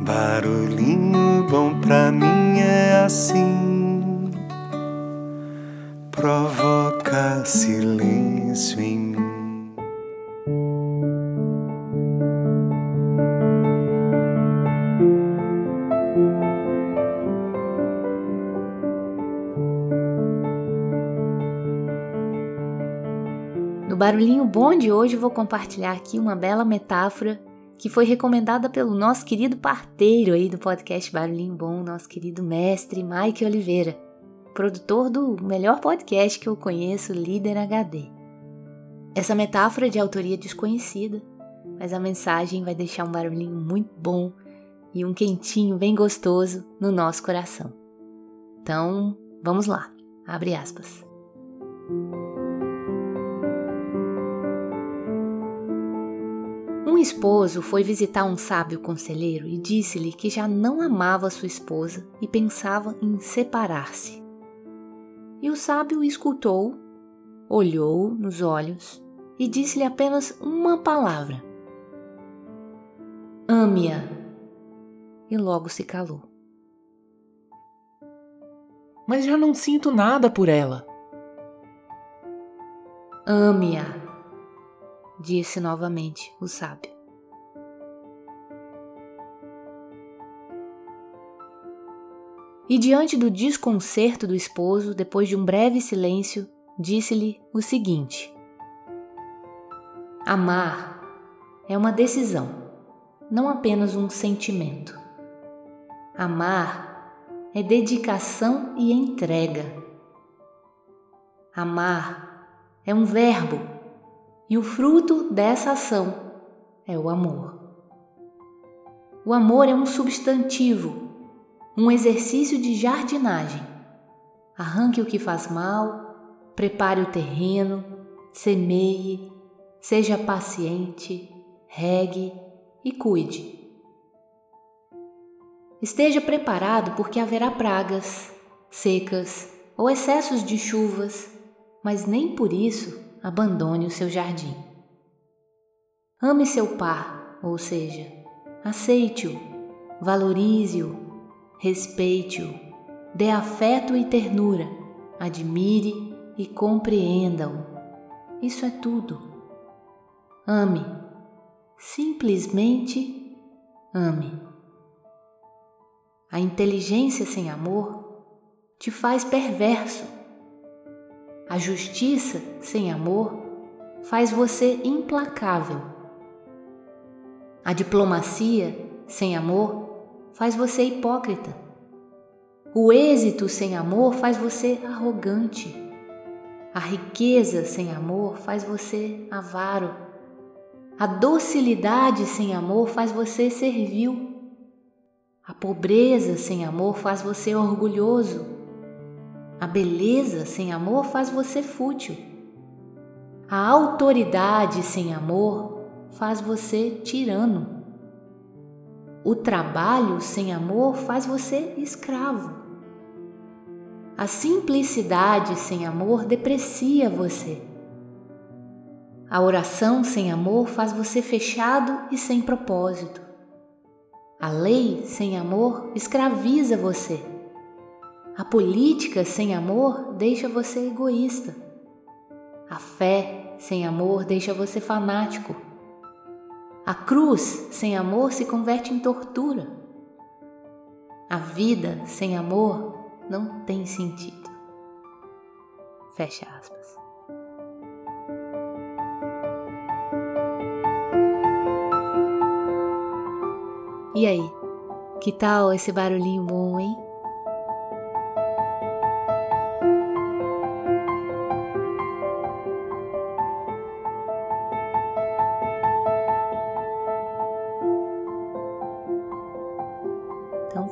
Barulhinho bom pra mim é assim, provoca silêncio em mim. No barulhinho bom de hoje vou compartilhar aqui uma bela metáfora que foi recomendada pelo nosso querido parteiro aí do podcast Barulhinho Bom, nosso querido mestre Mike Oliveira, produtor do melhor podcast que eu conheço, Líder HD. Essa metáfora de autoria desconhecida, mas a mensagem vai deixar um barulhinho muito bom e um quentinho bem gostoso no nosso coração. Então, vamos lá. Abre aspas. Um esposo foi visitar um sábio conselheiro e disse-lhe que já não amava sua esposa e pensava em separar-se. E o sábio escutou, olhou nos olhos e disse-lhe apenas uma palavra: Ame-a. E logo se calou. Mas já não sinto nada por ela. Ame-a, disse novamente o sábio. E diante do desconcerto do esposo, depois de um breve silêncio, disse-lhe o seguinte: Amar é uma decisão, não apenas um sentimento. Amar é dedicação e entrega. Amar é um verbo e o fruto dessa ação é o amor. O amor é um substantivo, um exercício de jardinagem. Arranque o que faz mal, prepare o terreno, semeie, seja paciente, regue e cuide. Esteja preparado porque haverá pragas, secas ou excessos de chuvas, mas nem por isso abandone o seu jardim. Ame seu par, ou seja, aceite-o, valorize-o, respeite-o, dê afeto e ternura, admire e compreenda-o. Isso é tudo. Ame, simplesmente ame. A inteligência sem amor te faz perverso. A justiça sem amor faz você implacável. A diplomacia sem amor faz você hipócrita. O êxito sem amor faz você arrogante. A riqueza sem amor faz você avaro. A docilidade sem amor faz você servil. A pobreza sem amor faz você orgulhoso. A beleza sem amor faz você fútil. A autoridade sem amor faz você tirano. O trabalho sem amor faz você escravo. A simplicidade sem amor deprecia você. A oração sem amor faz você fechado e sem propósito. A lei sem amor escraviza você. A política sem amor deixa você egoísta. A fé sem amor deixa você fanático. A cruz sem amor se converte em tortura. A vida sem amor não tem sentido. Fecha aspas. E aí, que tal esse barulhinho bom, hein?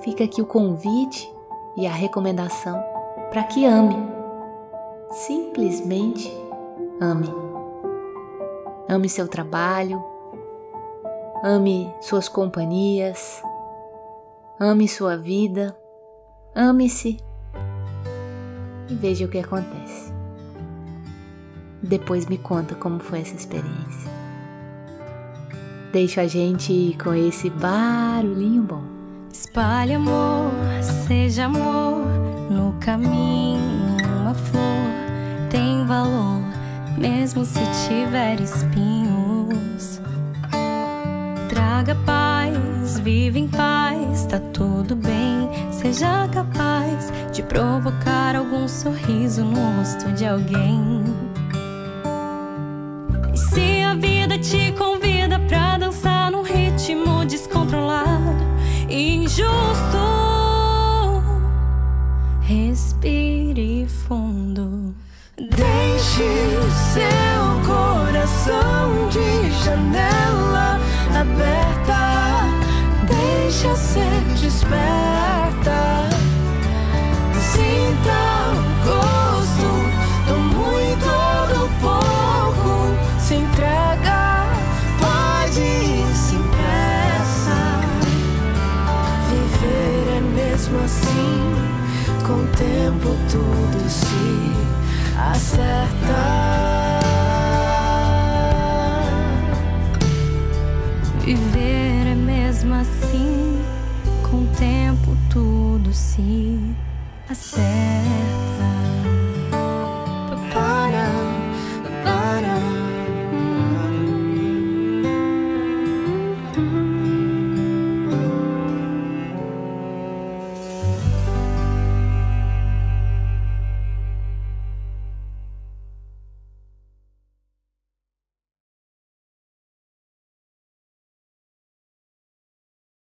Fica aqui o convite e a recomendação para que ame. Simplesmente ame. Ame seu trabalho, ame suas companhias, ame sua vida, ame-se e veja o que acontece. Depois me conta como foi essa experiência. Deixo a gente com esse barulhinho bom. Espalhe amor, seja amor no caminho. Uma flor tem valor, mesmo se tiver espinhos. Traga paz, vive em paz, tá tudo bem. Seja capaz de provocar algum sorriso no rosto de alguém. Tempo tudo se acerta. Viver é mesmo assim, com o tempo tudo se acerta.